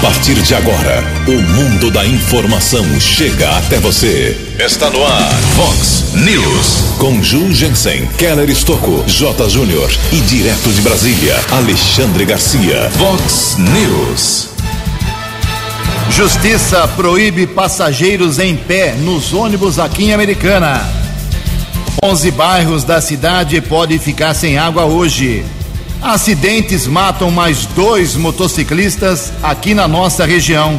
partir de agora, o mundo da informação chega até você. Está no ar, Fox News. Com Ju Jensen, Keller Estocco, J. Júnior e direto de Brasília, Alexandre Garcia. Fox News. Justiça proíbe passageiros em pé nos ônibus aqui em Americana. 11 bairros da cidade podem ficar sem água hoje. Acidentes matam mais dois motociclistas aqui na nossa região.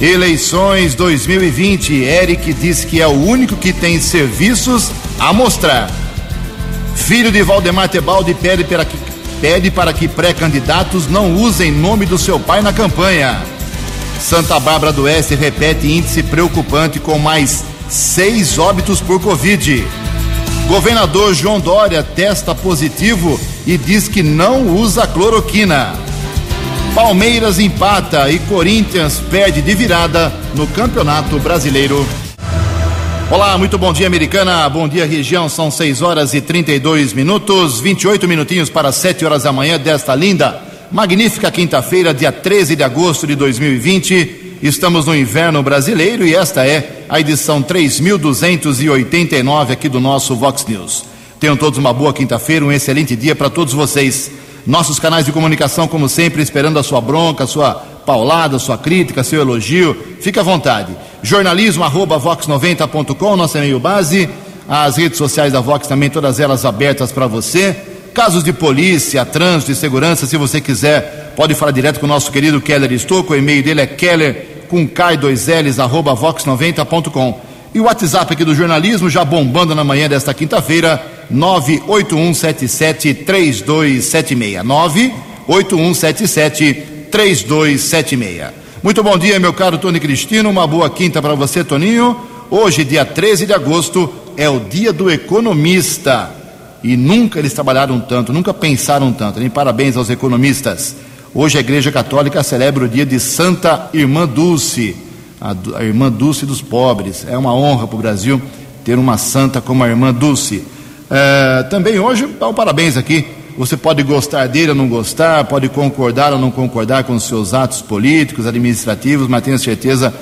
Eleições 2020. Eric diz que é o único que tem serviços a mostrar. Filho de Valdemar Tebaldi pede para que, pede para que pré-candidatos não usem nome do seu pai na campanha. Santa Bárbara do Oeste repete índice preocupante com mais seis óbitos por Covid. Governador João Dória testa positivo e diz que não usa cloroquina. Palmeiras empata e Corinthians perde de virada no Campeonato Brasileiro. Olá, muito bom dia, Americana. Bom dia, região. São 6 horas e 32 minutos, 28 minutinhos para 7 horas da manhã desta linda, magnífica quinta-feira, dia 13 de agosto de 2020. Estamos no inverno brasileiro e esta é a edição 3289 aqui do nosso Vox News. Tenham todos uma boa quinta-feira, um excelente dia para todos vocês. Nossos canais de comunicação, como sempre, esperando a sua bronca, a sua paulada, a sua crítica, seu elogio. Fique à vontade. Jornalismo arroba vox90.com, nosso e-mail base. As redes sociais da Vox também, todas elas abertas para você. Casos de polícia, trânsito e segurança, se você quiser, pode falar direto com o nosso querido Keller Estouco. O e-mail dele é keller com K2Ls, arroba vox90.com. E o WhatsApp aqui do jornalismo, já bombando na manhã desta quinta-feira, 981773276. 981773276. Muito bom dia, meu caro Tony Cristino. Uma boa quinta para você, Toninho. Hoje, dia 13 de agosto, é o dia do economista. E nunca eles trabalharam tanto, nunca pensaram tanto. Nem parabéns aos economistas. Hoje a Igreja Católica celebra o dia de Santa Irmã Dulce, a, Irmã Dulce dos pobres. É uma honra para o Brasil ter uma santa como a Irmã Dulce. É, também hoje, dá um parabéns aqui. Você pode gostar dele ou não gostar, pode concordar ou não concordar com os seus atos políticos, administrativos, mas tenho certeza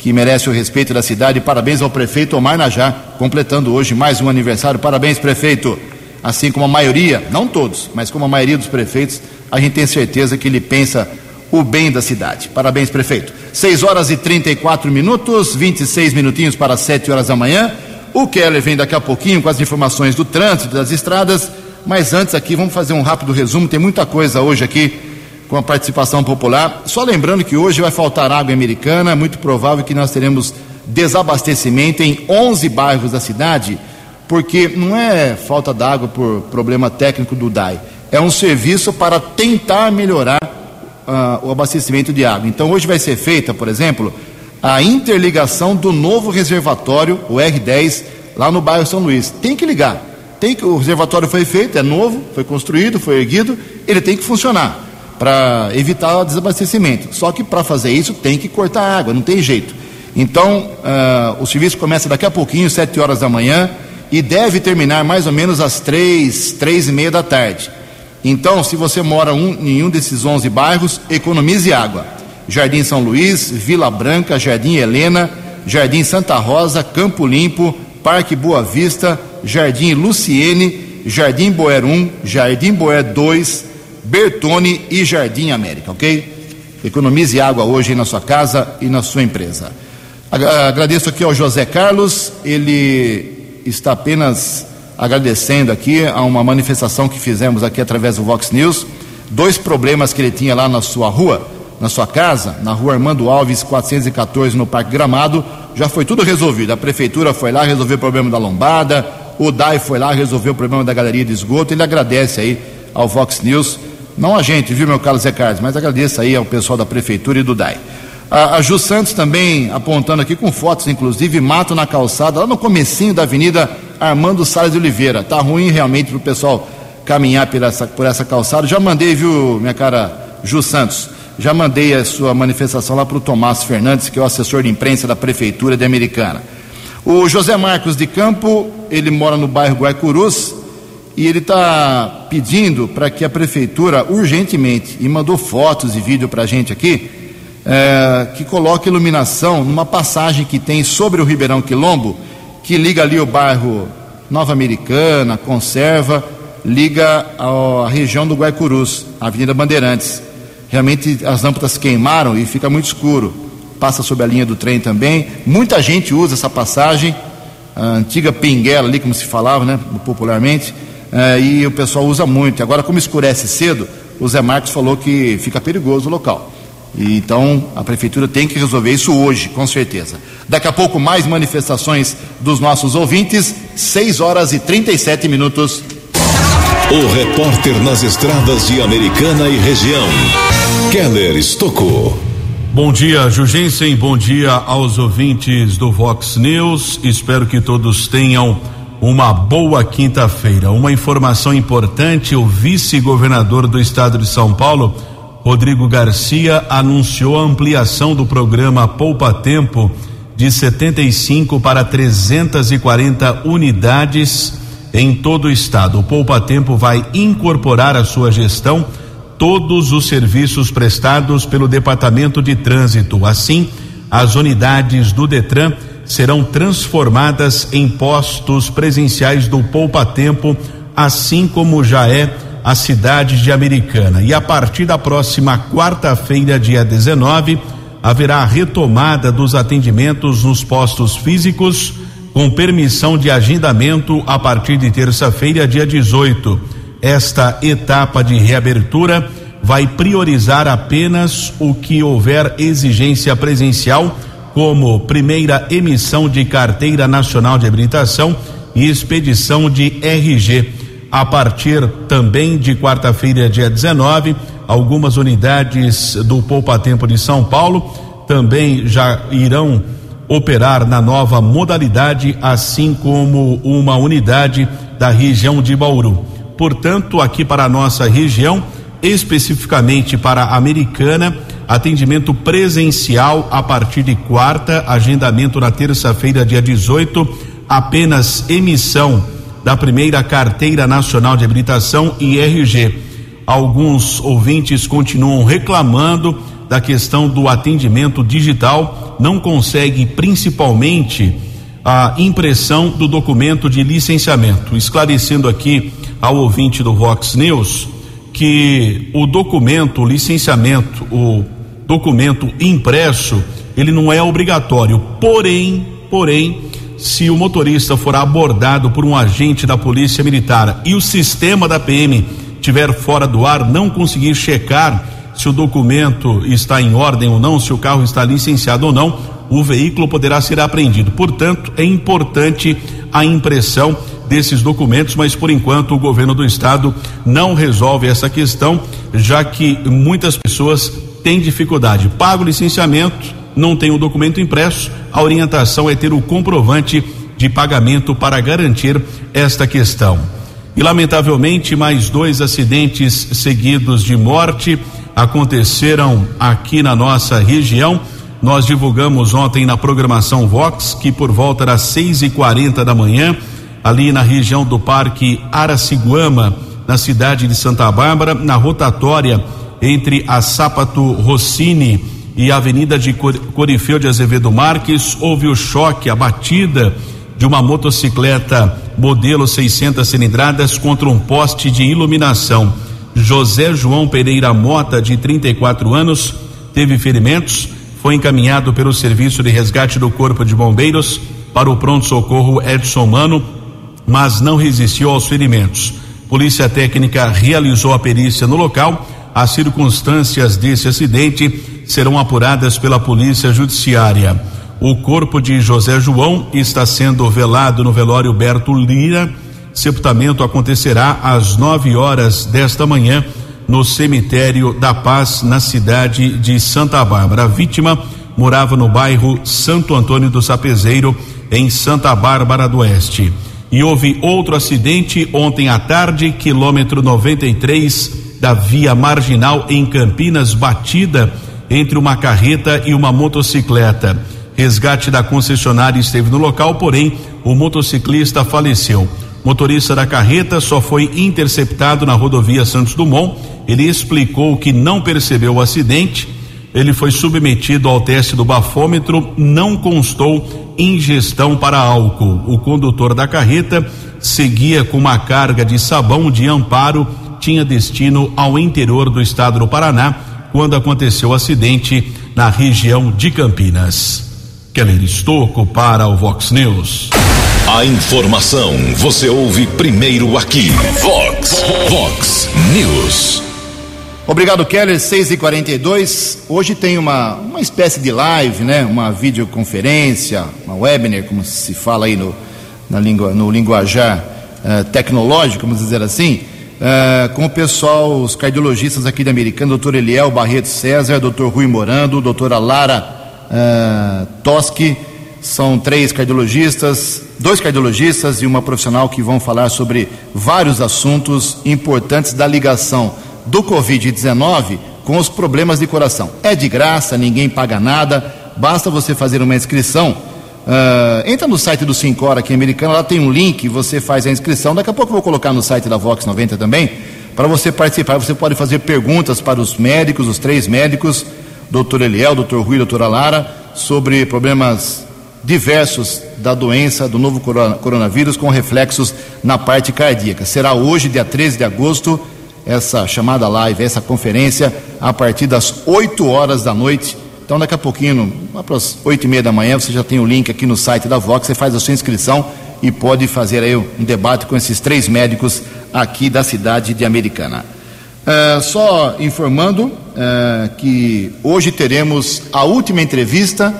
que merece o respeito da cidade. Parabéns ao prefeito Omar Najar, completando hoje mais um aniversário. Parabéns, prefeito. Assim como a maioria, não todos, mas como a maioria dos prefeitos a gente tem certeza que ele pensa o bem da cidade. Parabéns, prefeito. 6 horas e 34 minutos, 26 minutinhos para 7 horas da manhã. O Keller vem daqui a pouquinho com as informações do trânsito das estradas, mas antes aqui vamos fazer um rápido resumo. Tem muita coisa hoje aqui com a participação popular. Só lembrando que hoje vai faltar água americana, é muito provável que nós teremos desabastecimento em 11 bairros da cidade, porque não é falta d'água por problema técnico do DAI é um serviço para tentar melhorar uh, o abastecimento de água. Então, hoje vai ser feita, por exemplo, a interligação do novo reservatório, o R10, lá no bairro São Luís. Tem que ligar. Tem que, o reservatório foi feito, é novo, foi construído, foi erguido, ele tem que funcionar para evitar o desabastecimento. Só que para fazer isso tem que cortar água, não tem jeito. Então, uh, o serviço começa daqui a pouquinho, 7 horas da manhã, e deve terminar mais ou menos às três, três e meia da tarde. Então, se você mora um, em um desses 11 bairros, economize água. Jardim São Luís, Vila Branca, Jardim Helena, Jardim Santa Rosa, Campo Limpo, Parque Boa Vista, Jardim Luciene, Jardim Boer 1, Jardim Boer 2, Bertone e Jardim América, ok? Economize água hoje na sua casa e na sua empresa. Agradeço aqui ao José Carlos, ele está apenas agradecendo aqui a uma manifestação que fizemos aqui através do Vox News, dois problemas que ele tinha lá na sua rua, na sua casa, na rua Armando Alves 414, no Parque Gramado, já foi tudo resolvido. A prefeitura foi lá resolver o problema da lombada, o DAI foi lá resolver o problema da galeria de esgoto. Ele agradece aí ao Vox News, não a gente, viu, meu Carlos Zé Carlos, mas agradeço aí ao pessoal da prefeitura e do DAI. A, a Ju Santos também apontando aqui com fotos, inclusive, mato na calçada, lá no comecinho da avenida Armando Salles de Oliveira. Tá ruim realmente para o pessoal caminhar por essa, por essa calçada. Já mandei, viu, minha cara Ju Santos, já mandei a sua manifestação lá para o Tomás Fernandes, que é o assessor de imprensa da Prefeitura de Americana. O José Marcos de Campo, ele mora no bairro Guaicurus e ele está pedindo para que a Prefeitura, urgentemente, e mandou fotos e vídeo para a gente aqui, é, que coloca iluminação numa passagem que tem sobre o Ribeirão Quilombo, que liga ali o bairro Nova Americana, Conserva, liga a, região do Guaicurus, Avenida Bandeirantes. Realmente as lâmpadas queimaram e fica muito escuro. Passa sobre a linha do trem também. Muita gente usa essa passagem, a antiga pinguela ali, como se falava, né, popularmente, é, e o pessoal usa muito. Agora, como escurece cedo, o Zé Marcos falou que fica perigoso o local. E, então, a prefeitura tem que resolver isso hoje, com certeza. Daqui a pouco, mais manifestações dos nossos ouvintes, 6 horas e 37 minutos. O repórter nas estradas de Americana e região, Keller Estocou. Bom dia, Jugensen. Bom dia aos ouvintes do Vox News. Espero que todos tenham uma boa quinta-feira. Uma informação importante: o vice-governador do estado de São Paulo, Rodrigo Garcia, anunciou a ampliação do programa Poupa Tempo de 75 para 340 unidades em todo o estado. O Poupa Tempo vai incorporar à sua gestão todos os serviços prestados pelo Departamento de Trânsito. Assim, as unidades do Detran serão transformadas em postos presenciais do Poupa Tempo, assim como já é a cidade de Americana. E a partir da próxima quarta-feira, dia 19, haverá a retomada dos atendimentos nos postos físicos, com permissão de agendamento a partir de terça-feira, dia 18. Esta etapa de reabertura vai priorizar apenas o que houver exigência presencial como primeira emissão de carteira nacional de habilitação e expedição de RG. A partir também de quarta-feira, dia 19, algumas unidades do Poupa Tempo de São Paulo também já irão operar na nova modalidade, assim como uma unidade da região de Bauru. Portanto, aqui para a nossa região, especificamente para a Americana, atendimento presencial a partir de quarta, agendamento na terça-feira, dia 18, apenas emissão da primeira carteira nacional de habilitação e RG. Alguns ouvintes continuam reclamando da questão do atendimento digital, não consegue principalmente a impressão do documento de licenciamento. Esclarecendo aqui ao ouvinte do Vox News que o documento, o licenciamento, o documento impresso, ele não é obrigatório. Porém, porém, se o motorista for abordado por um agente da Polícia Militar e o sistema da PM tiver fora do ar, não conseguir checar se o documento está em ordem ou não, se o carro está licenciado ou não, o veículo poderá ser apreendido. Portanto, é importante a impressão desses documentos, mas por enquanto o governo do estado não resolve essa questão, já que muitas pessoas têm dificuldade. Paga o licenciamento, não tem o documento impresso, a orientação é ter o comprovante de pagamento para garantir esta questão. E lamentavelmente, mais dois acidentes seguidos de morte aconteceram aqui na nossa região. Nós divulgamos ontem na programação Vox que por volta das seis e quarenta da manhã, ali na região do Parque Araciguama, na cidade de Santa Bárbara, na rotatória entre a Sápato Rossini e Avenida de Corifeu de Azevedo Marques, houve o choque, a batida de uma motocicleta modelo 600 cilindradas contra um poste de iluminação. José João Pereira Mota, de 34 anos, teve ferimentos, foi encaminhado pelo Serviço de Resgate do Corpo de Bombeiros para o pronto-socorro Edson Mano, mas não resistiu aos ferimentos. Polícia Técnica realizou a perícia no local as circunstâncias desse acidente serão apuradas pela Polícia Judiciária. O corpo de José João está sendo velado no velório Berto Lira. Sepultamento acontecerá às nove horas desta manhã no cemitério da Paz, na cidade de Santa Bárbara. A vítima morava no bairro Santo Antônio do Sapezeiro, em Santa Bárbara do Oeste. E houve outro acidente ontem à tarde, quilômetro 93 da via marginal em Campinas, batida entre uma carreta e uma motocicleta. Resgate da concessionária esteve no local, porém o motociclista faleceu. Motorista da carreta só foi interceptado na rodovia Santos Dumont. Ele explicou que não percebeu o acidente ele foi submetido ao teste do bafômetro, não constou ingestão para álcool. O condutor da carreta seguia com uma carga de sabão de amparo, tinha destino ao interior do estado do Paraná, quando aconteceu o acidente na região de Campinas. Keller Estocco para o Vox News. A informação você ouve primeiro aqui. Vox, Vox News. Obrigado, Keller. 6 e 42 Hoje tem uma, uma espécie de live, né? Uma videoconferência, uma webinar, como se fala aí no, na língua, no linguajar uh, tecnológico, vamos dizer assim, uh, com o pessoal, os cardiologistas aqui da Americana, doutor Eliel Barreto César, doutor Rui Morando, doutora Lara uh, Toschi, são três cardiologistas, dois cardiologistas e uma profissional que vão falar sobre vários assuntos importantes da ligação do Covid-19 com os problemas de coração. É de graça, ninguém paga nada, basta você fazer uma inscrição. Uh, entra no site do Sincor aqui americano, lá tem um link, você faz a inscrição. Daqui a pouco eu vou colocar no site da Vox 90 também, para você participar. Você pode fazer perguntas para os médicos, os três médicos, doutor Eliel, doutor Rui, doutora Lara, sobre problemas diversos da doença do novo coronavírus com reflexos na parte cardíaca. Será hoje, dia 13 de agosto, essa chamada live, essa conferência, a partir das 8 horas da noite. Então, daqui a pouquinho, as 8 e meia da manhã, você já tem o link aqui no site da Vox, você faz a sua inscrição e pode fazer aí um debate com esses três médicos aqui da cidade de Americana. Uh, só informando uh, que hoje teremos a última entrevista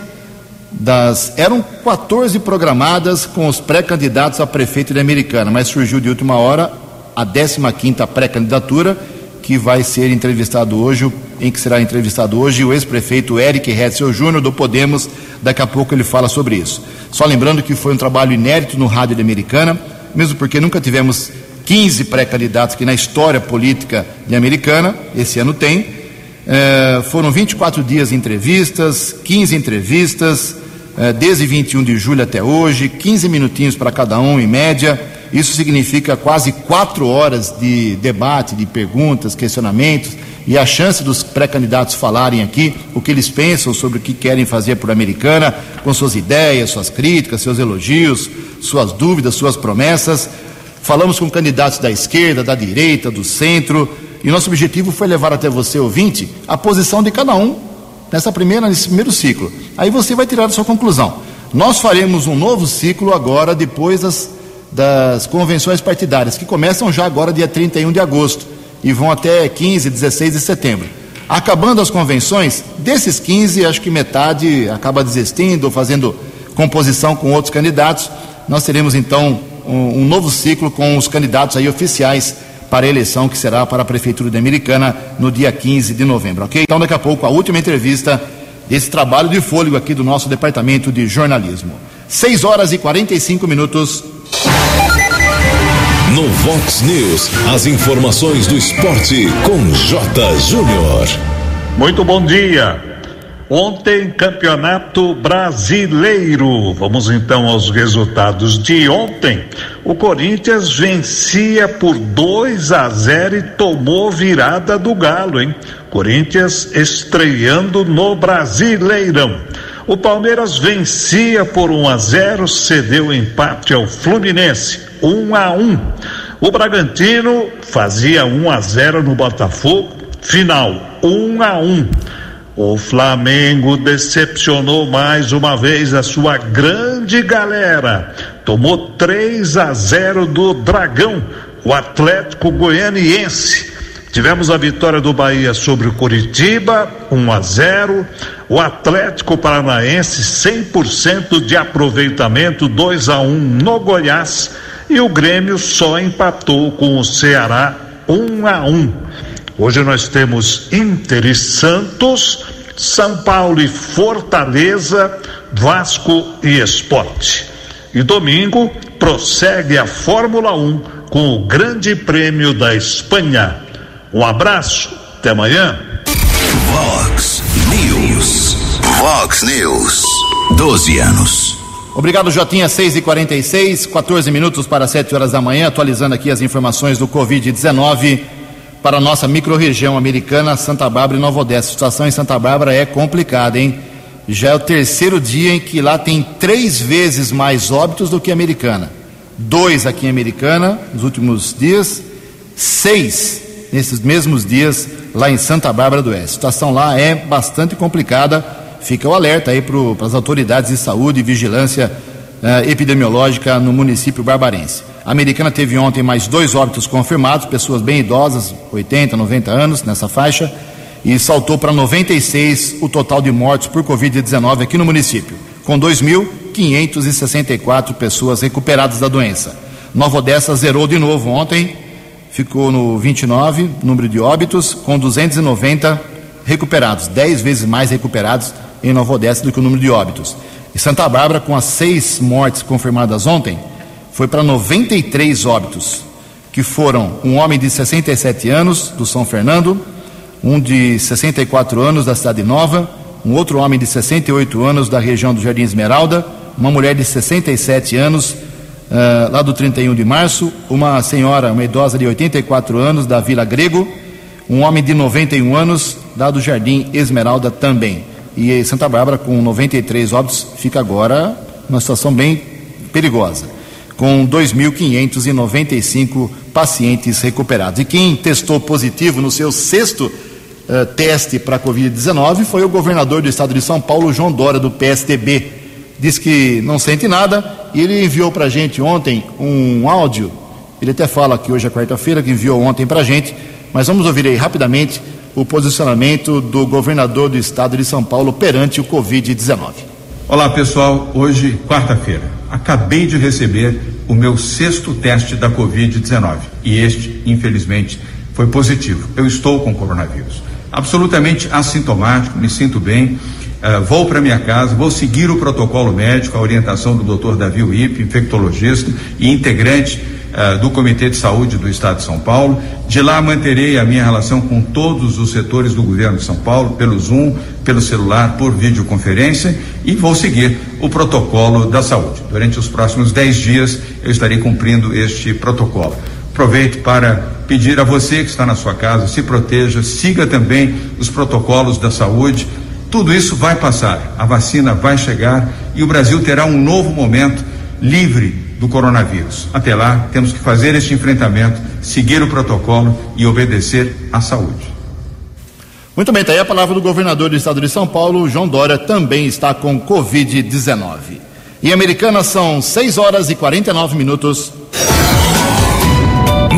das. Eram 14 programadas com os pré-candidatos a prefeito de Americana, mas surgiu de última hora a 15ª pré-candidatura, que vai ser entrevistado hoje, em que será entrevistado hoje o ex-prefeito Eric Hetzel Júnior do Podemos, daqui a pouco ele fala sobre isso. Só lembrando que foi um trabalho inédito no rádio de Americana, mesmo porque nunca tivemos 15 pré-candidatos aqui na história política de Americana, esse ano tem. É, foram 24 dias de entrevistas, 15 entrevistas, é, desde 21 de julho até hoje, 15 minutinhos para cada um em média isso significa quase quatro horas de debate, de perguntas, questionamentos e a chance dos pré-candidatos falarem aqui o que eles pensam sobre o que querem fazer por Americana, com suas ideias, suas críticas, seus elogios, suas dúvidas, suas promessas. Falamos com candidatos da esquerda, da direita, do centro, e nosso objetivo foi levar até você, ouvinte, a posição de cada um nessa primeira, nesse primeiro ciclo. Aí você vai tirar a sua conclusão. Nós faremos um novo ciclo agora, depois das das convenções partidárias, que começam já agora, dia 31 de agosto, e vão até 15, 16 de setembro. Acabando as convenções, desses 15, acho que metade acaba desistindo ou fazendo composição com outros candidatos. Nós teremos então um, um novo ciclo com os candidatos aí oficiais para a eleição que será para a Prefeitura de Americana no dia 15 de novembro, ok? Então, daqui a pouco, a última entrevista desse trabalho de fôlego aqui do nosso departamento de jornalismo. 6 horas e 45 minutos. No Vox News, as informações do esporte com J. Júnior. Muito bom dia. Ontem, Campeonato Brasileiro. Vamos então aos resultados de ontem. O Corinthians vencia por 2 a 0 e tomou virada do Galo, hein? Corinthians estreando no Brasileirão. O Palmeiras vencia por 1 a 0, cedeu empate ao Fluminense, 1 a 1. O Bragantino fazia 1 a 0 no Botafogo, final 1 a 1. O Flamengo decepcionou mais uma vez a sua grande galera. Tomou 3 a 0 do Dragão, o Atlético Goianiense. Tivemos a vitória do Bahia sobre o Curitiba, 1 a 0. O Atlético Paranaense 100% de aproveitamento, 2 a 1 no Goiás, e o Grêmio só empatou com o Ceará 1 a 1. Hoje nós temos Inter e Santos, São Paulo e Fortaleza, Vasco e Esporte. E domingo prossegue a Fórmula 1 com o Grande Prêmio da Espanha. Um abraço, até amanhã. Vox News. Vox News. 12 anos. Obrigado, Jotinha. 6 e 46 14 minutos para 7 horas da manhã, atualizando aqui as informações do Covid-19 para a nossa microrregião americana, Santa Bárbara e Nova Odessa. A situação em Santa Bárbara é complicada, hein? Já é o terceiro dia em que lá tem três vezes mais óbitos do que Americana. Dois aqui em Americana, nos últimos dias, seis nesses mesmos dias lá em Santa Bárbara do Oeste. A situação lá é bastante complicada. Fica o alerta aí para as autoridades de saúde e vigilância uh, epidemiológica no município barbarense. A americana teve ontem mais dois óbitos confirmados, pessoas bem idosas, 80, 90 anos, nessa faixa, e saltou para 96 o total de mortes por Covid-19 aqui no município, com 2.564 pessoas recuperadas da doença. Nova Odessa zerou de novo ontem, ficou no 29, número de óbitos, com 290 recuperados, 10 vezes mais recuperados em Nova Odessa do que o número de óbitos. E Santa Bárbara, com as seis mortes confirmadas ontem, foi para 93 óbitos, que foram um homem de 67 anos, do São Fernando, um de 64 anos, da Cidade Nova, um outro homem de 68 anos, da região do Jardim Esmeralda, uma mulher de 67 anos, uh, lá do 31 de março, uma senhora, uma idosa de 84 anos, da Vila Grego, um homem de 91 anos, lá do Jardim Esmeralda também. E Santa Bárbara, com 93 óbitos, fica agora numa situação bem perigosa, com 2.595 pacientes recuperados. E quem testou positivo no seu sexto uh, teste para a Covid-19 foi o governador do estado de São Paulo, João Dória, do PSDB. Diz que não sente nada e ele enviou para a gente ontem um áudio. Ele até fala que hoje é quarta-feira, que enviou ontem para a gente, mas vamos ouvir aí rapidamente o posicionamento do governador do estado de São Paulo perante o Covid-19. Olá pessoal, hoje, quarta-feira, acabei de receber o meu sexto teste da Covid-19 e este, infelizmente, foi positivo. Eu estou com coronavírus. Absolutamente assintomático, me sinto bem. Uh, vou para minha casa, vou seguir o protocolo médico, a orientação do Dr. Davi Wip, infectologista e integrante uh, do Comitê de Saúde do Estado de São Paulo. De lá manterei a minha relação com todos os setores do governo de São Paulo, pelo Zoom, pelo celular, por videoconferência e vou seguir o protocolo da saúde. Durante os próximos 10 dias eu estarei cumprindo este protocolo. Aproveito para pedir a você que está na sua casa, se proteja, siga também os protocolos da saúde. Tudo isso vai passar, a vacina vai chegar e o Brasil terá um novo momento livre do coronavírus. Até lá, temos que fazer este enfrentamento, seguir o protocolo e obedecer à saúde. Muito bem, está aí a palavra do governador do estado de São Paulo, João Dória, também está com Covid-19. Em Americana são 6 horas e 49 minutos.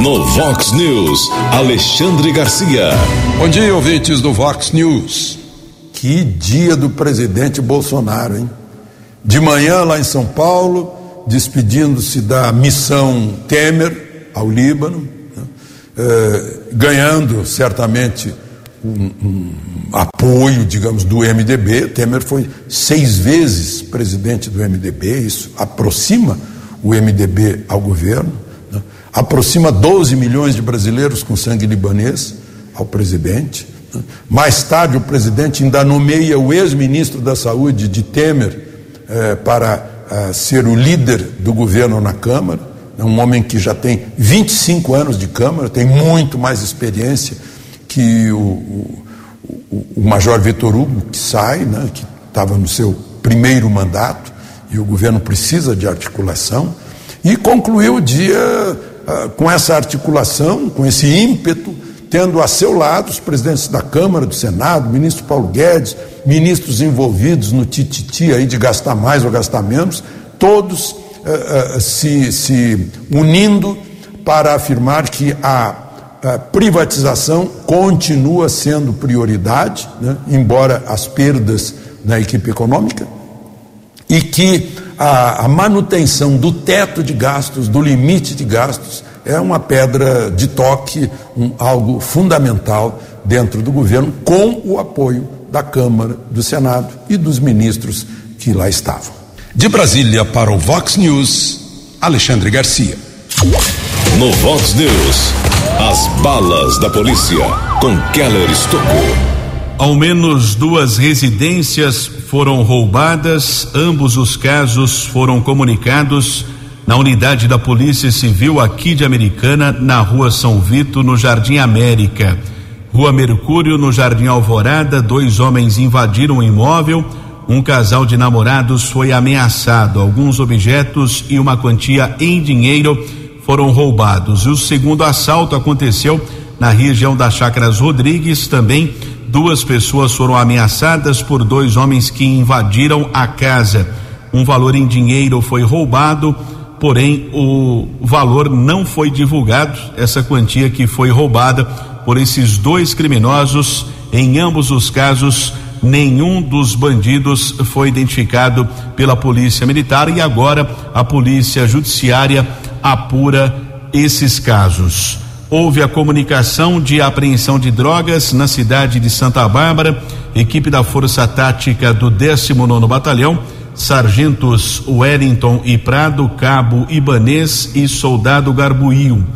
No Vox News, Alexandre Garcia. Bom dia, ouvintes do Vox News. Que dia do presidente Bolsonaro, hein? De manhã lá em São Paulo, despedindo-se da missão Temer ao Líbano, né? eh, ganhando certamente um, um, apoio, digamos, do MDB. Temer foi seis vezes presidente do MDB, isso aproxima o MDB ao governo, né? aproxima 12 milhões de brasileiros com sangue libanês ao presidente. Né? Mais tarde, o presidente ainda nomeia o ex-ministro da Saúde de Temer eh, para ser o líder do governo na Câmara, é um homem que já tem 25 anos de Câmara, tem muito mais experiência que o, o, o Major Vitor Hugo, que sai, né, que estava no seu primeiro mandato, e o governo precisa de articulação, e concluiu o dia uh, com essa articulação, com esse ímpeto, tendo a seu lado os presidentes da Câmara, do Senado, o ministro Paulo Guedes, ministros envolvidos no tititi aí de gastar mais ou gastar menos, todos uh, uh, se, se unindo para afirmar que a, a privatização continua sendo prioridade, né, embora as perdas na equipe econômica, e que a, a manutenção do teto de gastos, do limite de gastos, é uma pedra de toque, um, algo fundamental dentro do governo, com o apoio da Câmara, do Senado e dos ministros que lá estavam. De Brasília para o Vox News, Alexandre Garcia. No Vox News, as balas da polícia com Keller Estocou. Ao menos duas residências foram roubadas, ambos os casos foram comunicados na unidade da Polícia Civil aqui de Americana, na Rua São Vito, no Jardim América. Rua Mercúrio, no Jardim Alvorada, dois homens invadiram o imóvel. Um casal de namorados foi ameaçado. Alguns objetos e uma quantia em dinheiro foram roubados. O segundo assalto aconteceu na região das Chácaras Rodrigues. Também duas pessoas foram ameaçadas por dois homens que invadiram a casa. Um valor em dinheiro foi roubado, porém o valor não foi divulgado. Essa quantia que foi roubada por esses dois criminosos. Em ambos os casos, nenhum dos bandidos foi identificado pela Polícia Militar e agora a Polícia Judiciária apura esses casos. Houve a comunicação de apreensão de drogas na cidade de Santa Bárbara, equipe da Força Tática do 19 Batalhão, sargentos Wellington e Prado, cabo Ibanês e soldado Garbuio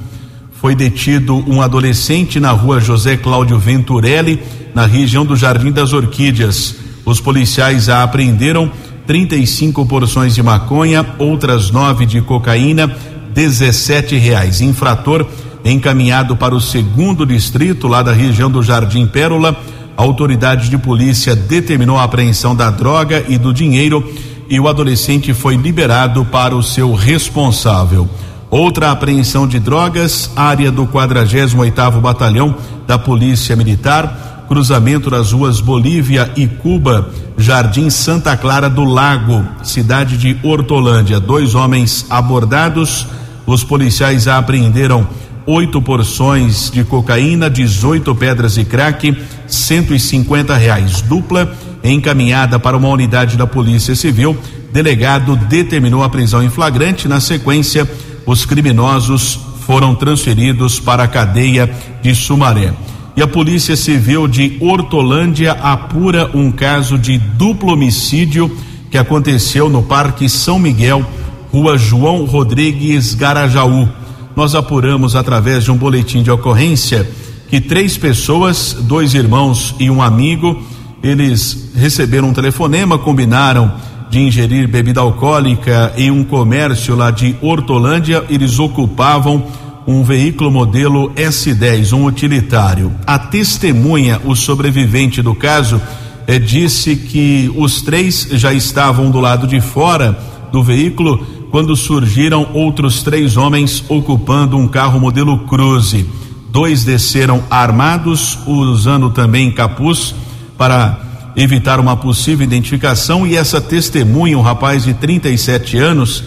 foi detido um adolescente na rua José Cláudio Venturelli, na região do Jardim das Orquídeas. Os policiais a apreenderam 35 porções de maconha, outras nove de cocaína, 17 reais. Infrator encaminhado para o segundo distrito, lá da região do Jardim Pérola. A autoridade de polícia determinou a apreensão da droga e do dinheiro e o adolescente foi liberado para o seu responsável. Outra apreensão de drogas, área do 48º Batalhão da Polícia Militar, cruzamento das ruas Bolívia e Cuba, Jardim Santa Clara do Lago, cidade de Hortolândia. Dois homens abordados, os policiais apreenderam oito porções de cocaína, 18 pedras de crack, 150 reais. Dupla encaminhada para uma unidade da Polícia Civil. Delegado determinou a prisão em flagrante. Na sequência, os criminosos foram transferidos para a cadeia de Sumaré. E a Polícia Civil de Hortolândia apura um caso de duplo homicídio que aconteceu no Parque São Miguel, Rua João Rodrigues Garajaú. Nós apuramos através de um boletim de ocorrência que três pessoas, dois irmãos e um amigo, eles receberam um telefonema, combinaram de ingerir bebida alcoólica em um comércio lá de Hortolândia, eles ocupavam um veículo modelo S10, um utilitário. A testemunha, o sobrevivente do caso, eh, disse que os três já estavam do lado de fora do veículo quando surgiram outros três homens ocupando um carro modelo Cruze. Dois desceram armados, usando também capuz para evitar uma possível identificação e essa testemunha, um rapaz de 37 anos,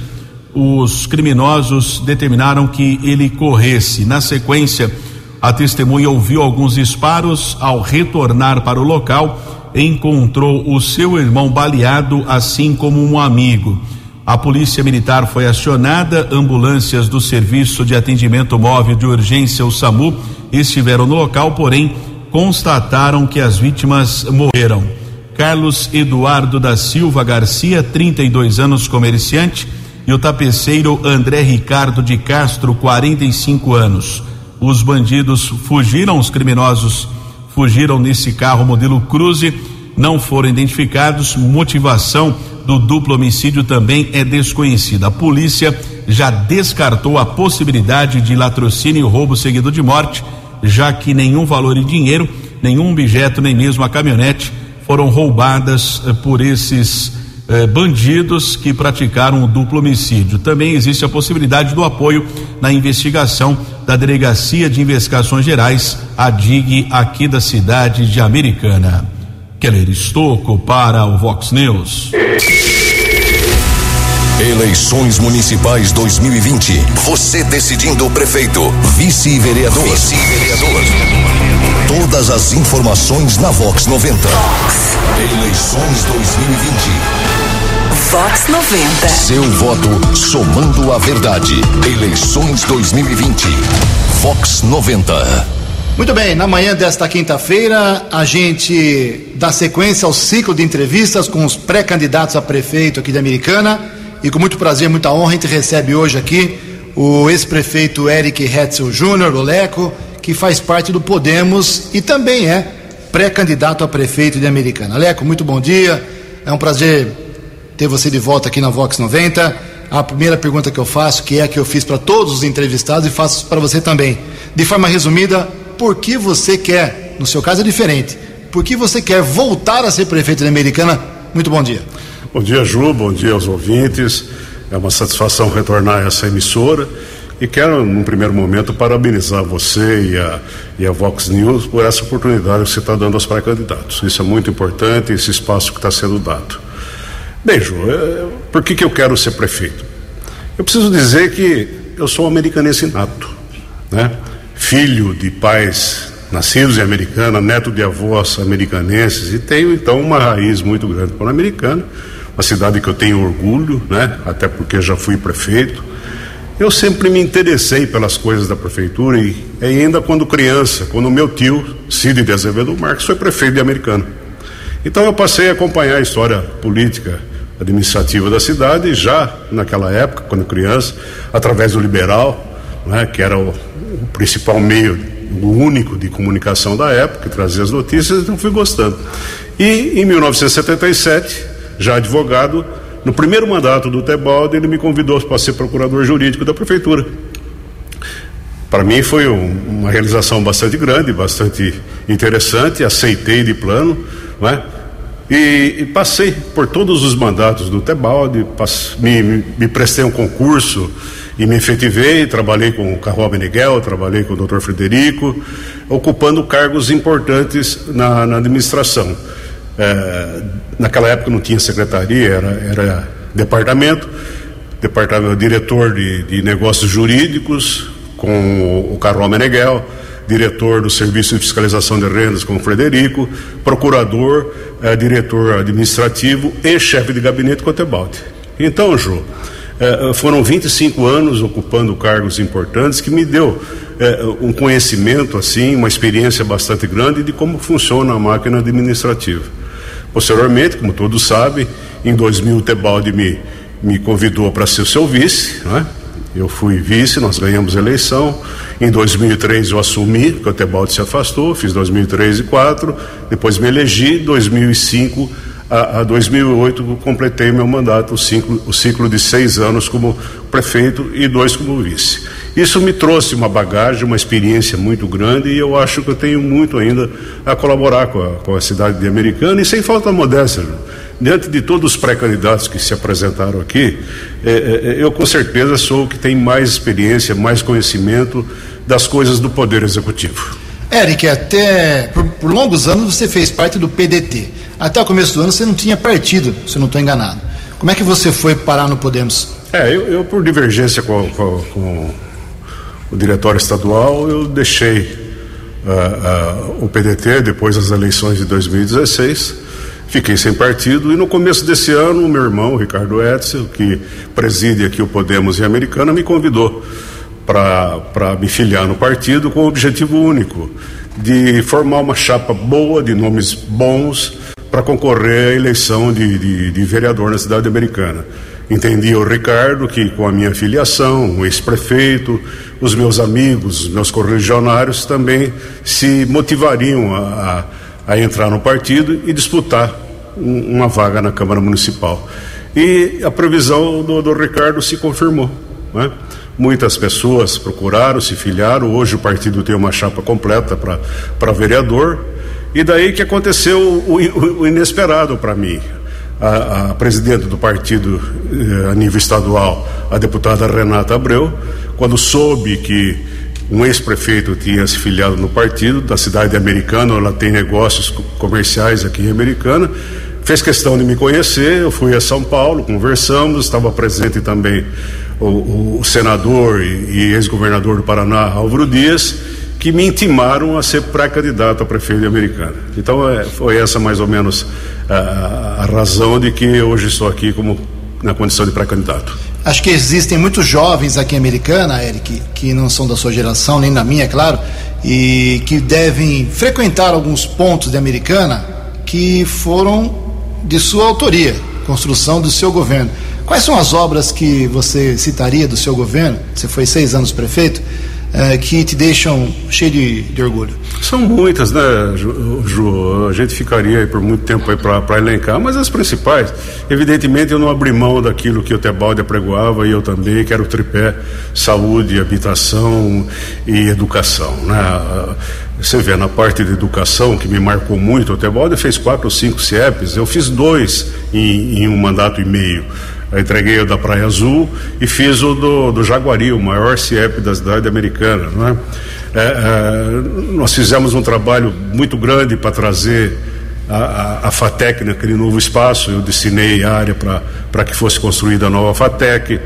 os criminosos determinaram que ele corresse. Na sequência, a testemunha ouviu alguns disparos. Ao retornar para o local, encontrou o seu irmão baleado, assim como um amigo. A polícia militar foi acionada, ambulâncias do Serviço de Atendimento Móvel de Urgência, o SAMU, estiveram no local, porém constataram que as vítimas morreram. Carlos Eduardo da Silva Garcia, 32 anos, comerciante, e o tapeceiro André Ricardo de Castro, 45 anos. Os bandidos fugiram, os criminosos fugiram nesse carro modelo Cruze, não foram identificados. Motivação do duplo homicídio também é desconhecida. A polícia já descartou a possibilidade de latrocínio e roubo seguido de morte, já que nenhum valor em dinheiro, nenhum objeto, nem mesmo a caminhonete foram roubadas eh, por esses eh, bandidos que praticaram o duplo homicídio. Também existe a possibilidade do apoio na investigação da Delegacia de Investigações Gerais, a DIG, aqui da cidade de Americana. Keller Estocco para o Vox News. Eleições Municipais 2020. Você decidindo o prefeito, vice-vereador. Vice-vereador. Todas as informações na Vox 90. Vox. Eleições 2020. Vox 90. Seu voto somando a verdade. Eleições 2020. Vox 90. Muito bem, na manhã desta quinta-feira, a gente dá sequência ao ciclo de entrevistas com os pré-candidatos a prefeito aqui de Americana e com muito prazer, muita honra, a gente recebe hoje aqui o ex-prefeito Eric Hetzel Júnior, o Leco, que faz parte do Podemos e também é pré-candidato a prefeito de Americana. Leco, muito bom dia, é um prazer ter você de volta aqui na Vox 90 a primeira pergunta que eu faço, que é a que eu fiz para todos os entrevistados e faço para você também. De forma resumida, por que você quer, no seu caso é diferente, por que você quer voltar a ser prefeito da Americana? Muito bom dia. Bom dia, Ju, bom dia aos ouvintes. É uma satisfação retornar a essa emissora e quero, num primeiro momento, parabenizar você e a, e a Vox News por essa oportunidade que você está dando aos pré-candidatos. Isso é muito importante, esse espaço que está sendo dado. Bem, Ju, é, por que, que eu quero ser prefeito? Eu preciso dizer que eu sou um americanense nato, né? Filho de pais nascidos em Americana, neto de avós americanenses e tenho então uma raiz muito grande para a Americana, uma cidade que eu tenho orgulho, né? Até porque já fui prefeito. Eu sempre me interessei pelas coisas da prefeitura e, e ainda quando criança, quando meu tio, Cid de Azevedo Marques, foi prefeito de Americana. Então eu passei a acompanhar a história política administrativa da cidade já naquela época, quando criança, através do Liberal, né, que era o, o principal meio, o único de comunicação da época, que trazia as notícias, então fui gostando. E em 1977, já advogado, no primeiro mandato do Tebaldo, ele me convidou para ser procurador jurídico da prefeitura. Para mim foi um, uma realização bastante grande, bastante interessante, aceitei de plano, né? E, e, passei por todos os mandatos do Tebaldi, me, me, me, prestei um concurso e me efetivei, trabalhei com o Carro Beniguel, trabalhei com o Dr. Frederico, ocupando cargos importantes na, na administração. É, naquela época não tinha secretaria, era, era departamento, departamento diretor de, de negócios jurídicos com o Carol Meneghel, diretor do Serviço de Fiscalização de Rendas com o Frederico, procurador, eh, diretor administrativo e chefe de gabinete com o Tebaldi. Então, Ju, eh, foram 25 anos ocupando cargos importantes que me deu eh, um conhecimento, assim, uma experiência bastante grande de como funciona a máquina administrativa. Posteriormente, como todos sabem, em 2000 o Tebaldi me, me convidou para ser seu vice, né? Eu fui vice, nós ganhamos a eleição. Em 2003 eu assumi, porque o Tebaldi se afastou, fiz 2003 e 2004, depois me elegi, 2005 a, a 2008 completei meu mandato, o ciclo, o ciclo de seis anos como prefeito e dois como vice. Isso me trouxe uma bagagem, uma experiência muito grande e eu acho que eu tenho muito ainda a colaborar com a, com a cidade de Americana e sem falta modéstia. Diante de todos os pré-candidatos que se apresentaram aqui, é, é, eu com certeza sou o que tem mais experiência, mais conhecimento das coisas do Poder Executivo. Eric, até por, por longos anos você fez parte do PDT. Até o começo do ano você não tinha partido, se não estou enganado. Como é que você foi parar no Podemos? É, eu, eu por divergência com, com, com, o diretório estadual, eu deixei uh, uh, o PDT depois das eleições de 2016 Fiquei sem partido e no começo desse ano, o meu irmão, Ricardo Etzel, que preside aqui o Podemos e Americana, me convidou para me filiar no partido com o objetivo único de formar uma chapa boa, de nomes bons, para concorrer à eleição de, de, de vereador na cidade americana. Entendia o Ricardo que com a minha filiação, o ex-prefeito, os meus amigos, os meus correligionários também se motivariam a, a a entrar no partido e disputar um, uma vaga na Câmara Municipal. E a previsão do, do Ricardo se confirmou. Né? Muitas pessoas procuraram, se filiaram. Hoje o partido tem uma chapa completa para vereador. E daí que aconteceu o, o, inesperado para mim. A, a, presidente do partido eh, a nível estadual, a deputada Renata Abreu, quando soube que um ex-prefeito tinha se filiado no partido, da cidade de Americana, ela tem negócios comerciais aqui em Americana, fez questão de me conhecer, eu fui a São Paulo, conversamos, estava presente também o, o senador e, e ex-governador do Paraná, Álvaro Dias, que me intimaram a ser pré-candidato a prefeito de Americana. Então é, foi essa mais ou menos a, a razão de que hoje estou aqui como na condição de pré-candidato. Acho que existem muitos jovens aqui em Americana, Eric, que não são da sua geração, nem da minha, é claro, e que devem frequentar alguns pontos de Americana que foram de sua autoria, construção do seu governo. Quais são as obras que você citaria do seu governo? Você foi seis anos prefeito. Uh, que te deixam cheio de, de, orgulho? São muitas, né, Ju? A gente ficaria por muito tempo aí para elencar, mas as principais, evidentemente eu não abri mão daquilo que o Tebaldi apregoava e eu também, que era o tripé saúde, habitação e educação, né? Você vê, na parte de educação, que me marcou muito, o Tebaldi fez quatro ou cinco CIEPs, eu fiz dois em, em um mandato e meio. Eu entreguei o da Praia Azul e fiz o do, do Jaguari, o maior CIEP da cidade americana. Não é? É, é, nós fizemos um trabalho muito grande para trazer a, a, a, FATEC naquele novo espaço. Eu destinei área para que fosse construída a nova FATEC.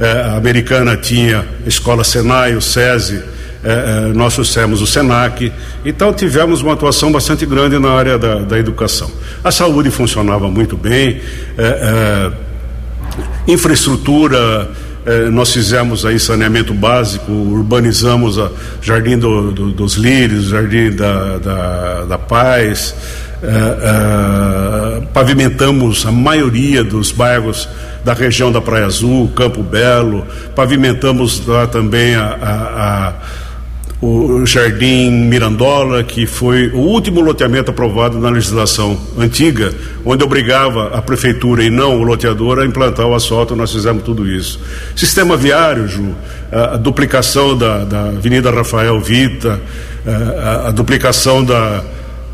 É, a americana tinha a Escola Senai, o SESI. É, é, nós trouxemos o SENAC, então tivemos uma atuação bastante grande na área da, da educação. A saúde funcionava muito bem, é, infraestrutura, eh, nós fizemos aí saneamento básico, urbanizamos a Jardim do, do, dos Lírios, Jardim da, da, da Paz, eh, eh, pavimentamos a maioria dos bairros da região da Praia Azul, Campo Belo, pavimentamos lá também a, a, a o Jardim Mirandola, que foi o último loteamento aprovado na legislação antiga, onde obrigava a prefeitura e não o loteador a implantar o asfalto, nós fizemos tudo isso. Sistema viário, Ju, a, duplicação da, da, Avenida Rafael Vita, a, a duplicação da,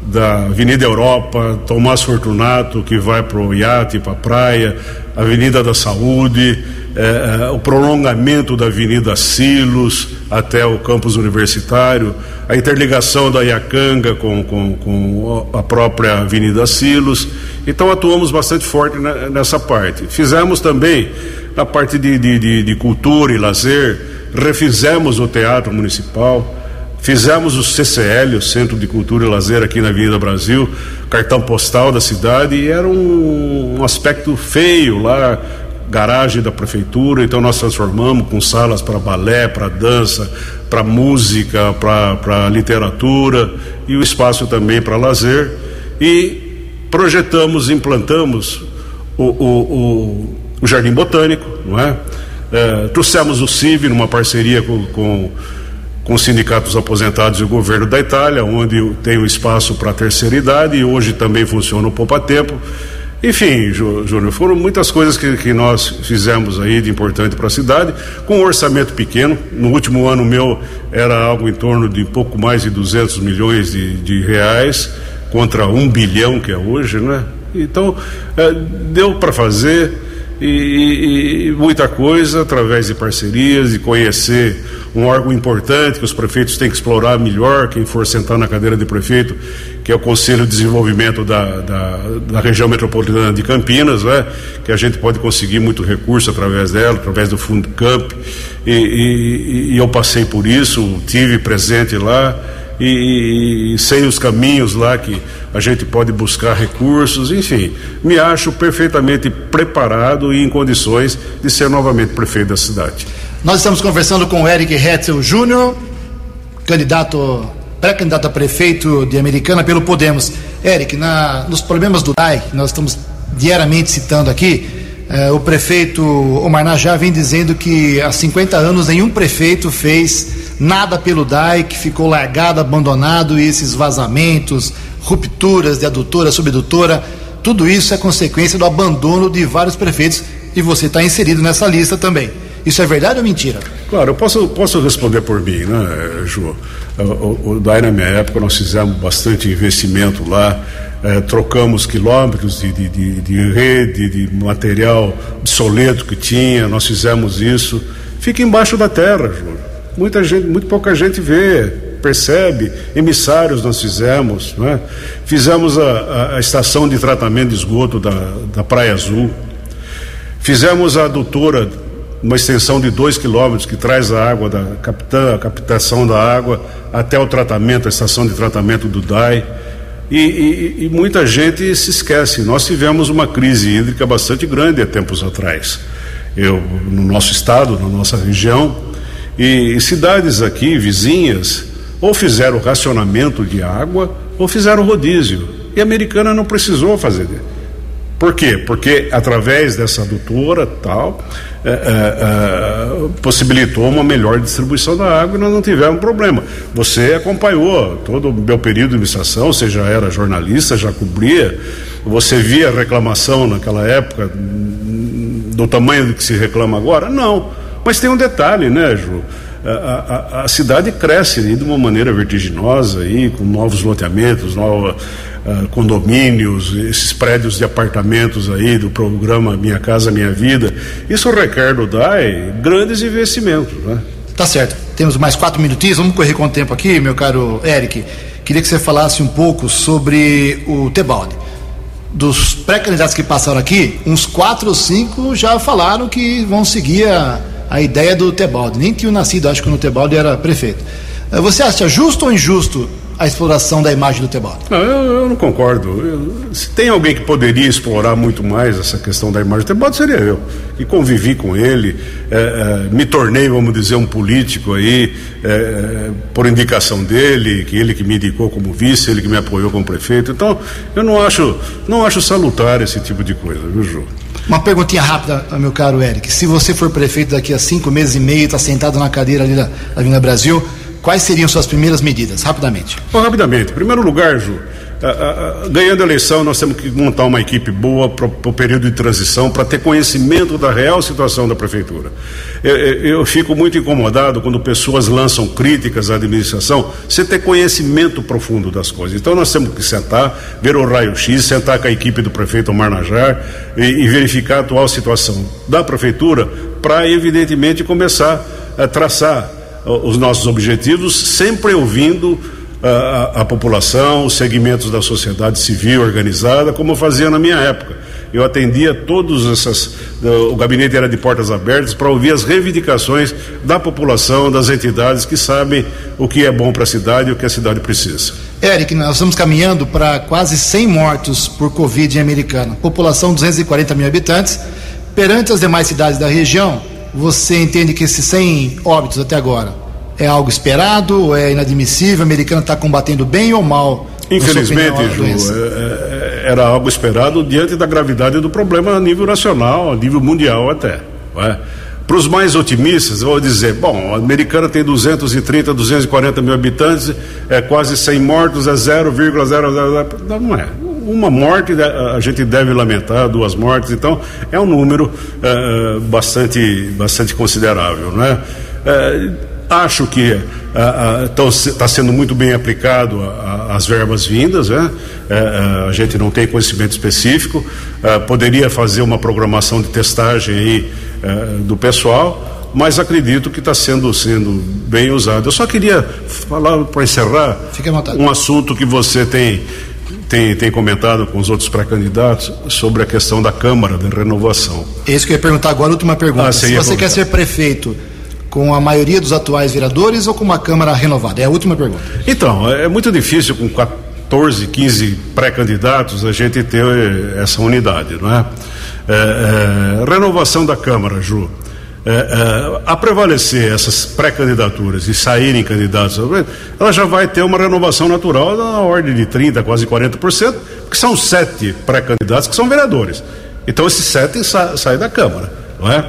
da Avenida Europa, Tomás Fortunato, que vai para o iate, para a praia, Avenida da Saúde, é, o prolongamento da Avenida Silos até o campus universitário, a interligação da Iacanga com, com, com a própria Avenida Silos. Então atuamos bastante forte nessa parte. Fizemos também na parte de, de, de, de cultura e lazer, refizemos o Teatro Municipal. Fizemos o CCL, o Centro de Cultura e Lazer, aqui na Avenida Brasil, cartão postal da cidade, e era um, um aspecto feio lá, garagem da prefeitura, então nós transformamos com salas para balé, para dança, para música, para literatura e o espaço também para lazer. E projetamos, implantamos o, o, o, o Jardim Botânico, não é? é? trouxemos o CIV numa parceria com, com, com os sindicatos aposentados e o governo da Itália, onde tem o espaço para a terceira idade e hoje também funciona o Poupa Tempo. Enfim, Júnior, foram muitas coisas que, que nós fizemos aí de importante para a cidade, com um orçamento pequeno. No último ano meu era algo em torno de pouco mais de 200 milhões de, de reais, contra um bilhão que é hoje, né? Então, é, deu para fazer e, e, muita coisa através de parcerias e conhecer um órgão importante que os prefeitos têm que explorar melhor, quem for sentar na cadeira de prefeito, que é o Conselho de Desenvolvimento da, da, da região metropolitana de Campinas, né? que a gente pode conseguir muito recurso através dela, através do Fundo Camp, e, e, e eu passei por isso, tive presente lá, e, e sei os caminhos lá que a gente pode buscar recursos, enfim, me acho perfeitamente preparado e em condições de ser novamente prefeito da cidade. Nós estamos conversando com o Eric Hetzel Júnior, candidato, pré-candidato a prefeito de Americana pelo Podemos. Eric, na, nos problemas do DAI, que nós estamos diariamente citando aqui, eh, o prefeito Omar Najá vem dizendo que há 50 anos nenhum prefeito fez nada pelo DAI, que ficou largado, abandonado, e esses vazamentos, rupturas de adutora, subdutora, tudo isso é consequência do abandono de vários prefeitos e você está inserido nessa lista também. Isso é verdade ou mentira? Claro, eu posso, posso responder por mim, né, Ju? O, o, o DAI, na minha época, nós fizemos bastante investimento lá, eh, trocamos quilômetros de, de, de, de, rede, de material obsoleto que tinha, nós fizemos isso. Fica embaixo da terra, Ju. Muita gente, muito pouca gente vê, percebe. Emissários nós fizemos, né? Fizemos a, a, a estação de tratamento de esgoto da, da Praia Azul. Fizemos a adutora uma extensão de dois quilômetros que traz a água da captã, a captação da água até o tratamento, a estação de tratamento do DAI. E, e, e, muita gente se esquece. Nós tivemos uma crise hídrica bastante grande há tempos atrás. Eu, no nosso estado, na nossa região, e, e cidades aqui vizinhas ou fizeram racionamento de água ou fizeram rodízio. E a americana não precisou fazer Por quê? Porque através dessa adutora tal, é, é, é, possibilitou uma melhor distribuição da água e nós não tivemos problema. Você acompanhou todo o meu período de administração, você já era jornalista, já cobria, você via reclamação naquela época do tamanho do que se reclama agora? Não. Mas tem um detalhe, né, Ju? A, a, a, cidade cresce aí de uma maneira vertiginosa aí, com novos loteamentos, novos uh, condomínios, esses prédios de apartamentos aí do programa Minha Casa Minha Vida. Isso requer do DAE grandes investimentos, né? Tá certo. Temos mais quatro minutinhos, vamos correr com o tempo aqui, meu caro Eric. Queria que você falasse um pouco sobre o Tebalde. Dos pré-candidatos que passaram aqui, uns quatro ou cinco já falaram que vão seguir a a ideia do Tebaldi. Nem tinha nascido, acho que no Tebaldi era prefeito. Eh, você acha justo ou injusto a exploração da imagem do Tebaldi? Não, eu, eu não concordo. Eu, se tem alguém que poderia explorar muito mais essa questão da imagem do Tebaldi, seria eu. E convivi com ele, é, é, me tornei, vamos dizer, um político aí, é, por indicação dele, que ele que me indicou como vice, ele que me apoiou como prefeito. Então, eu não acho, não acho salutar esse tipo de coisa, viu, Ju? Uma perguntinha rápida, meu caro Eric. Se você for prefeito daqui a cinco meses e meio, está sentado na cadeira ali da Avenida Brasil, quais seriam suas primeiras medidas? Rapidamente. Bom, rapidamente. Em primeiro lugar, Ju, ganhando a eleição, nós temos que montar uma equipe boa para o período de transição, para ter conhecimento da real situação da prefeitura. Eu, eu, fico muito incomodado quando pessoas lançam críticas à administração, sem ter conhecimento profundo das coisas. Então nós temos que sentar, ver o raio-x, sentar com a equipe do prefeito Omar Najar e, e verificar a atual situação da prefeitura, para evidentemente começar a traçar os nossos objetivos, sempre ouvindo a, a, população, os segmentos da sociedade civil organizada, como eu fazia na minha época. Eu atendia todos essas. O gabinete era de portas abertas para ouvir as reivindicações da população, das entidades que sabem o que é bom para a cidade e o que a cidade precisa. Eric, nós estamos caminhando para quase 100 mortos por Covid em Americana. População 240 mil habitantes. Perante as demais cidades da região, você entende que esses 100 óbitos até agora é algo esperado? É inadmissível? O americano está combatendo bem ou mal? Infelizmente, opinião, Ju, é, é, era algo esperado diante da gravidade do problema a nível nacional, a nível mundial até. É? Para os mais otimistas, eu vou dizer: bom, a americana tem 230, 240 mil habitantes, é quase 100 mortos, é 0,00. Não, não é. Uma morte a gente deve lamentar, duas mortes, então é um número é, bastante, bastante considerável, né? É, Acho que está sendo muito bem aplicado as verbas vindas, né? É, a gente não tem conhecimento específico, é, poderia fazer uma programação de testagem aí é, do pessoal, mas acredito que está sendo, sendo bem usado. Eu só queria falar, para encerrar, um assunto que você tem tem, tem comentado com os outros pré-candidatos sobre a questão da Câmara de Renovação. Esse que eu ia perguntar agora, última pergunta. Ah, Se você quer ser prefeito, com a maioria dos atuais vereadores ou com uma Câmara renovada? É a última pergunta. Então, é muito difícil com 14, 15 pré-candidatos a gente ter essa unidade, não é? é, é renovação da Câmara, Ju. É, é, a prevalecer essas pré-candidaturas e saírem candidatos, ela já vai ter uma renovação natural na ordem de 30%, quase 40%, porque são sete pré-candidatos que são vereadores. Então esses sete sa saem da Câmara, não é?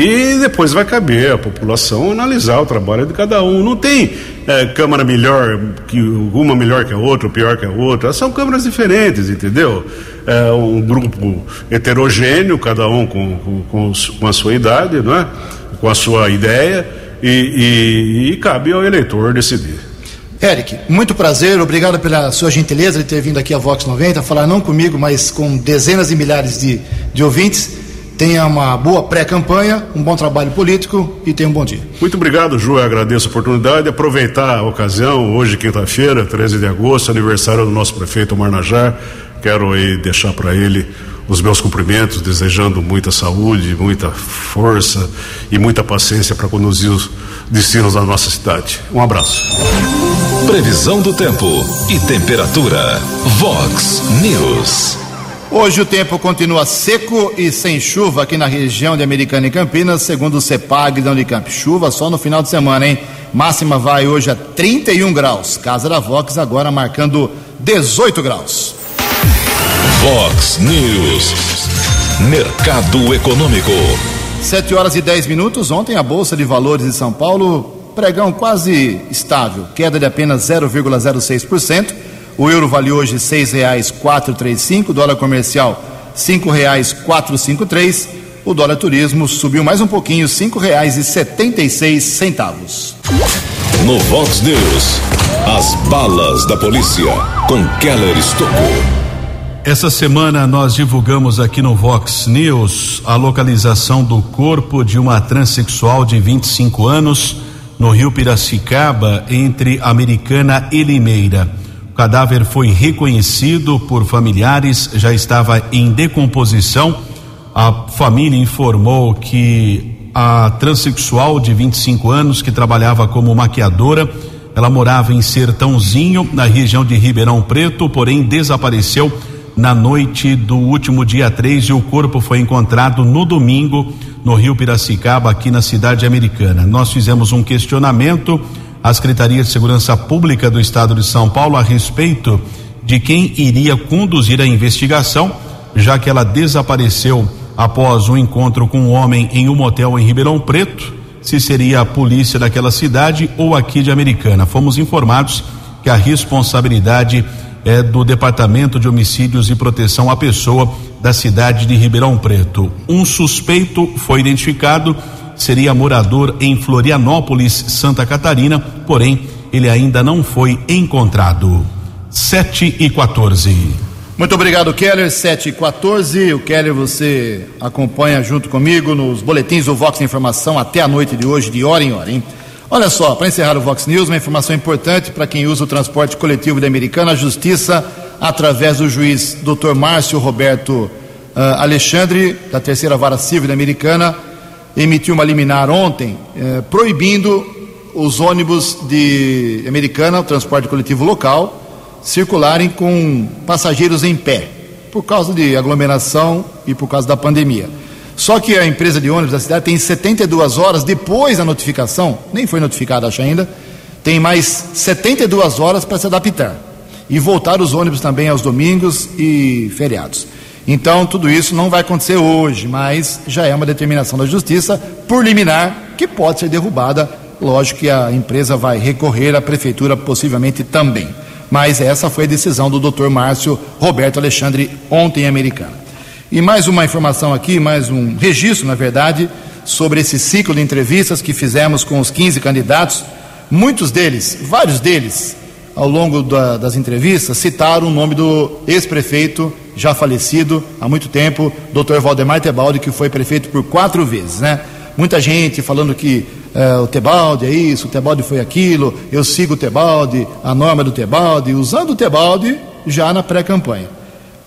E depois vai caber à população analisar o trabalho de cada um. Não tem é, Câmara melhor, que uma melhor que a outra, pior que a outra. São câmaras diferentes, entendeu? É um grupo heterogêneo, cada um com, com, com a sua idade, não é? com a sua ideia, e, e, e cabe ao eleitor decidir. Eric, muito prazer, obrigado pela sua gentileza de ter vindo aqui a Vox 90, falar não comigo, mas com dezenas e milhares de, de ouvintes. Tenha uma boa pré-campanha, um bom trabalho político e tenha um bom dia. Muito obrigado, Ju. Eu agradeço a oportunidade. Aproveitar a ocasião, hoje, quinta-feira, 13 de agosto, aniversário do nosso prefeito Marnajar. Quero aí deixar para ele os meus cumprimentos, desejando muita saúde, muita força e muita paciência para conduzir os destinos da nossa cidade. Um abraço. Previsão do tempo e temperatura. Vox News. Hoje o tempo continua seco e sem chuva aqui na região de Americana e Campinas, segundo o CEPAG da Unicamp. Chuva só no final de semana, hein? Máxima vai hoje a 31 graus. Casa da Vox agora marcando 18 graus. Vox News. Mercado Econômico. 7 horas e 10 minutos. Ontem a Bolsa de Valores de São Paulo, pregão quase estável, queda de apenas 0,06%. O euro vale hoje R$ 6,435, dólar comercial R$ 5,453. O dólar turismo subiu mais um pouquinho, R$ 5,76. No Vox News, as balas da polícia com Keller Estocou. Essa semana nós divulgamos aqui no Vox News a localização do corpo de uma transexual de 25 anos no Rio Piracicaba, entre Americana e Limeira. Cadáver foi reconhecido por familiares, já estava em decomposição. A família informou que a transexual de 25 anos, que trabalhava como maquiadora, ela morava em Sertãozinho, na região de Ribeirão Preto, porém desapareceu na noite do último dia 3 e o corpo foi encontrado no domingo no Rio Piracicaba, aqui na cidade americana. Nós fizemos um questionamento à Secretaria de Segurança Pública do Estado de São Paulo a respeito de quem iria conduzir a investigação, já que ela desapareceu após um encontro com um homem em um motel em Ribeirão Preto, se seria a polícia daquela cidade ou aqui de Americana. Fomos informados que a responsabilidade é do Departamento de Homicídios e Proteção à Pessoa da cidade de Ribeirão Preto. Um suspeito foi identificado, seria morador em Florianópolis, Santa Catarina, porém ele ainda não foi encontrado. 7 e 14. Muito obrigado, Keller. 7 e 14. O Keller você acompanha junto comigo nos boletins do Vox Informação até a noite de hoje, de hora em hora, hein? Olha só, para encerrar o Vox News, uma informação importante para quem usa o transporte coletivo da Americana, a Justiça, através do juiz Dr. Márcio Roberto uh, Alexandre, da Terceira Vara Civil da Americana, emitiu uma liminar ontem uh, proibindo os ônibus de Americana, o transporte coletivo local, circularem com passageiros em pé, por causa de aglomeração e por causa da pandemia. Só que a empresa de ônibus da cidade tem 72 horas depois da notificação, nem foi notificada acho ainda, tem mais 72 horas para se adaptar e voltar os ônibus também aos domingos e feriados. Então, tudo isso não vai acontecer hoje, mas já é uma determinação da Justiça por liminar que pode ser derrubada. Lógico que a empresa vai recorrer à Prefeitura, possivelmente também. Mas essa foi a decisão do Dr. Márcio Roberto Alexandre ontem em Americana. E mais uma informação aqui, mais um registro, na verdade, sobre esse ciclo de entrevistas que fizemos com os 15 candidatos. Muitos deles, vários deles, ao longo da, das entrevistas, citaram o nome do ex-prefeito, já falecido há muito tempo, Dr. Valdemar Tebaldi, que foi prefeito por quatro vezes, né? Muita gente falando que é, o Tebaldi é isso, o Tebaldi foi aquilo, eu sigo o Tebaldi, a norma do Tebaldi, usando o Tebaldi já na pré-campanha.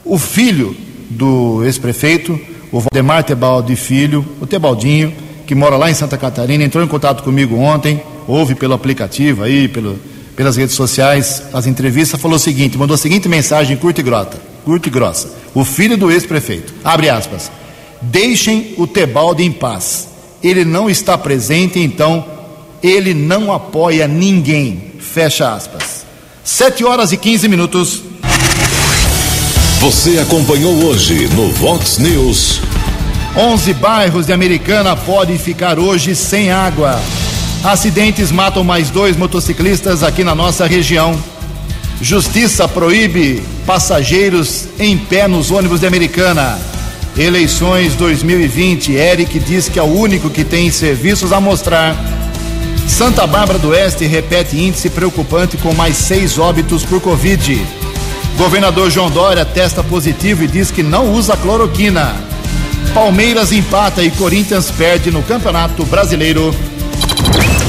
O filho do ex-prefeito, o Valdemar Tebaldi Filho, o Tebaldinho, que mora lá em Santa Catarina, entrou em contato comigo ontem, ouve pelo aplicativo aí, pelo, pelas redes sociais, as entrevistas, falou o seguinte, mandou a seguinte mensagem curta e grossa, curta e grossa. O filho do ex-prefeito, abre aspas, deixem o Tebaldi em paz. Ele não está presente, então ele não apoia ninguém. Fecha aspas. Sete horas e 15 minutos. Você acompanhou hoje no Vox News. 11 bairros de Americana podem ficar hoje sem água. Acidentes matam mais dois motociclistas aqui na nossa região. Justiça proíbe passageiros em pé nos ônibus de Americana. Eleições 2020. Eric diz que é o único que tem serviços a mostrar. Santa Bárbara do Oeste repete índice preocupante com mais seis óbitos por Covid. Governador João Dória testa positivo e diz que não usa cloroquina. Palmeiras empata e Corinthians perde no Campeonato Brasileiro.